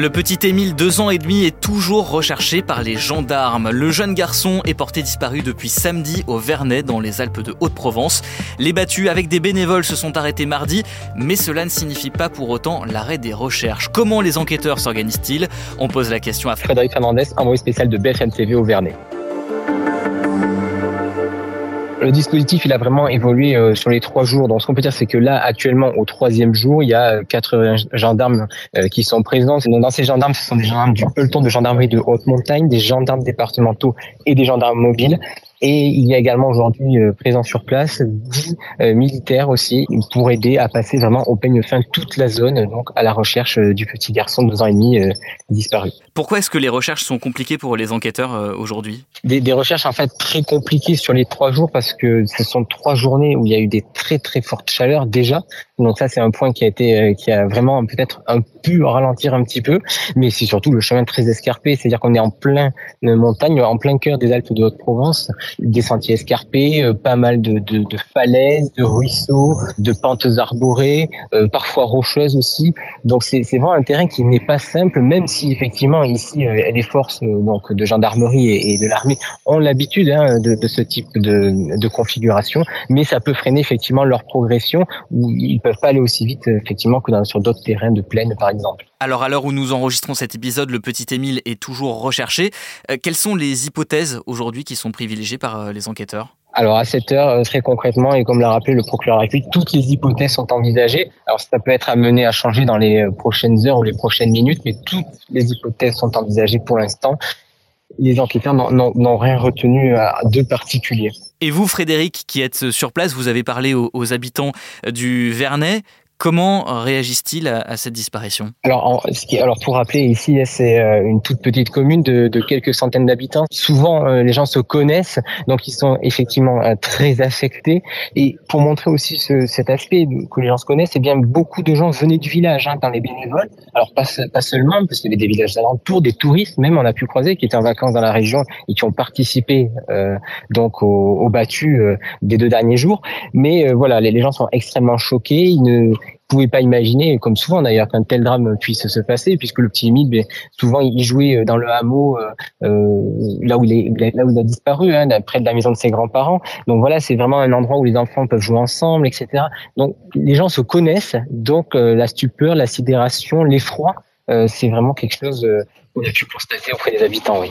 Le petit Émile, deux ans et demi, est toujours recherché par les gendarmes. Le jeune garçon est porté disparu depuis samedi au Vernet, dans les Alpes de Haute-Provence. Les battus avec des bénévoles se sont arrêtés mardi, mais cela ne signifie pas pour autant l'arrêt des recherches. Comment les enquêteurs s'organisent-ils? On pose la question à Frédéric Fernandez, envoyé spécial de BFM TV au Vernet. Le dispositif, il a vraiment évolué euh, sur les trois jours. Donc, ce qu'on peut dire, c'est que là, actuellement, au troisième jour, il y a 80 gendarmes euh, qui sont présents. dans ces gendarmes, ce sont des gendarmes du peloton de gendarmerie de haute montagne, des gendarmes départementaux et des gendarmes mobiles. Et il y a également aujourd'hui euh, présent sur place 10 euh, militaires aussi pour aider à passer vraiment au peigne fin toute la zone, donc à la recherche euh, du petit garçon de deux ans et demi disparu. Pourquoi est-ce que les recherches sont compliquées pour les enquêteurs aujourd'hui? Des, des, recherches en fait très compliquées sur les trois jours parce que ce sont trois journées où il y a eu des très très fortes chaleurs déjà. Donc ça c'est un point qui a été qui a vraiment peut-être un peu ralentir un petit peu, mais c'est surtout le chemin très escarpé, c'est-à-dire qu'on est en plein montagne, en plein cœur des Alpes de Haute-Provence des sentiers escarpés, euh, pas mal de, de, falaises, de ruisseaux, de pentes arborées, euh, parfois rocheuses aussi. Donc c'est vraiment un terrain qui n'est pas simple, même si effectivement ici euh, les forces donc de gendarmerie et, de l'armée ont l'habitude hein, de, ce type de, de configuration, mais ça peut freiner effectivement leur progression où ils peuvent pas aller aussi vite effectivement que sur d'autres terrains de plaine par exemple. Alors à l'heure où nous enregistrons cet épisode, le petit Émile est toujours recherché. quelles sont les hypothèses aujourd'hui qui sont privilégiées par euh, les enquêteurs alors à cette heure, euh, très concrètement, et comme l'a rappelé le procureur République, toutes les hypothèses sont envisagées. Alors ça peut être amené à changer dans les euh, prochaines heures ou les prochaines minutes, mais toutes les hypothèses sont envisagées pour l'instant. Les enquêteurs n'ont rien retenu de particulier. Et vous, Frédéric, qui êtes sur place, vous avez parlé aux habitants du Vernet. Comment réagissent-ils à, cette disparition? Alors, alors, pour rappeler, ici, c'est euh, une toute petite commune de, quelques centaines d'habitants. Souvent, euh, les gens se connaissent, donc ils sont effectivement euh, très affectés. Et pour montrer aussi cet aspect que les gens se connaissent, eh bien, beaucoup de gens venaient du village hein, dans les bénévoles. Alors, pas, seulement, parce qu'il y avait des villages alentours, des touristes, même on a pu croiser, qui étaient en vacances dans la région et qui ont participé donc au, au battu des deux derniers jours. Mais voilà, les, gens sont extrêmement choqués. Pouvez pas imaginer, comme souvent d'ailleurs, qu'un tel drame puisse se passer, puisque le petit Émile, ben, souvent il jouait euh, dans le hameau, euh, euh, là où il est, là où il a disparu, hein, près de la maison de ses grands-parents. Donc voilà, c'est vraiment un endroit où les enfants peuvent jouer ensemble, etc. Donc les gens se connaissent, donc la stupeur, la sidération, l'effroi, c'est vraiment quelque chose qu'on a pu constater auprès des habitants, oui.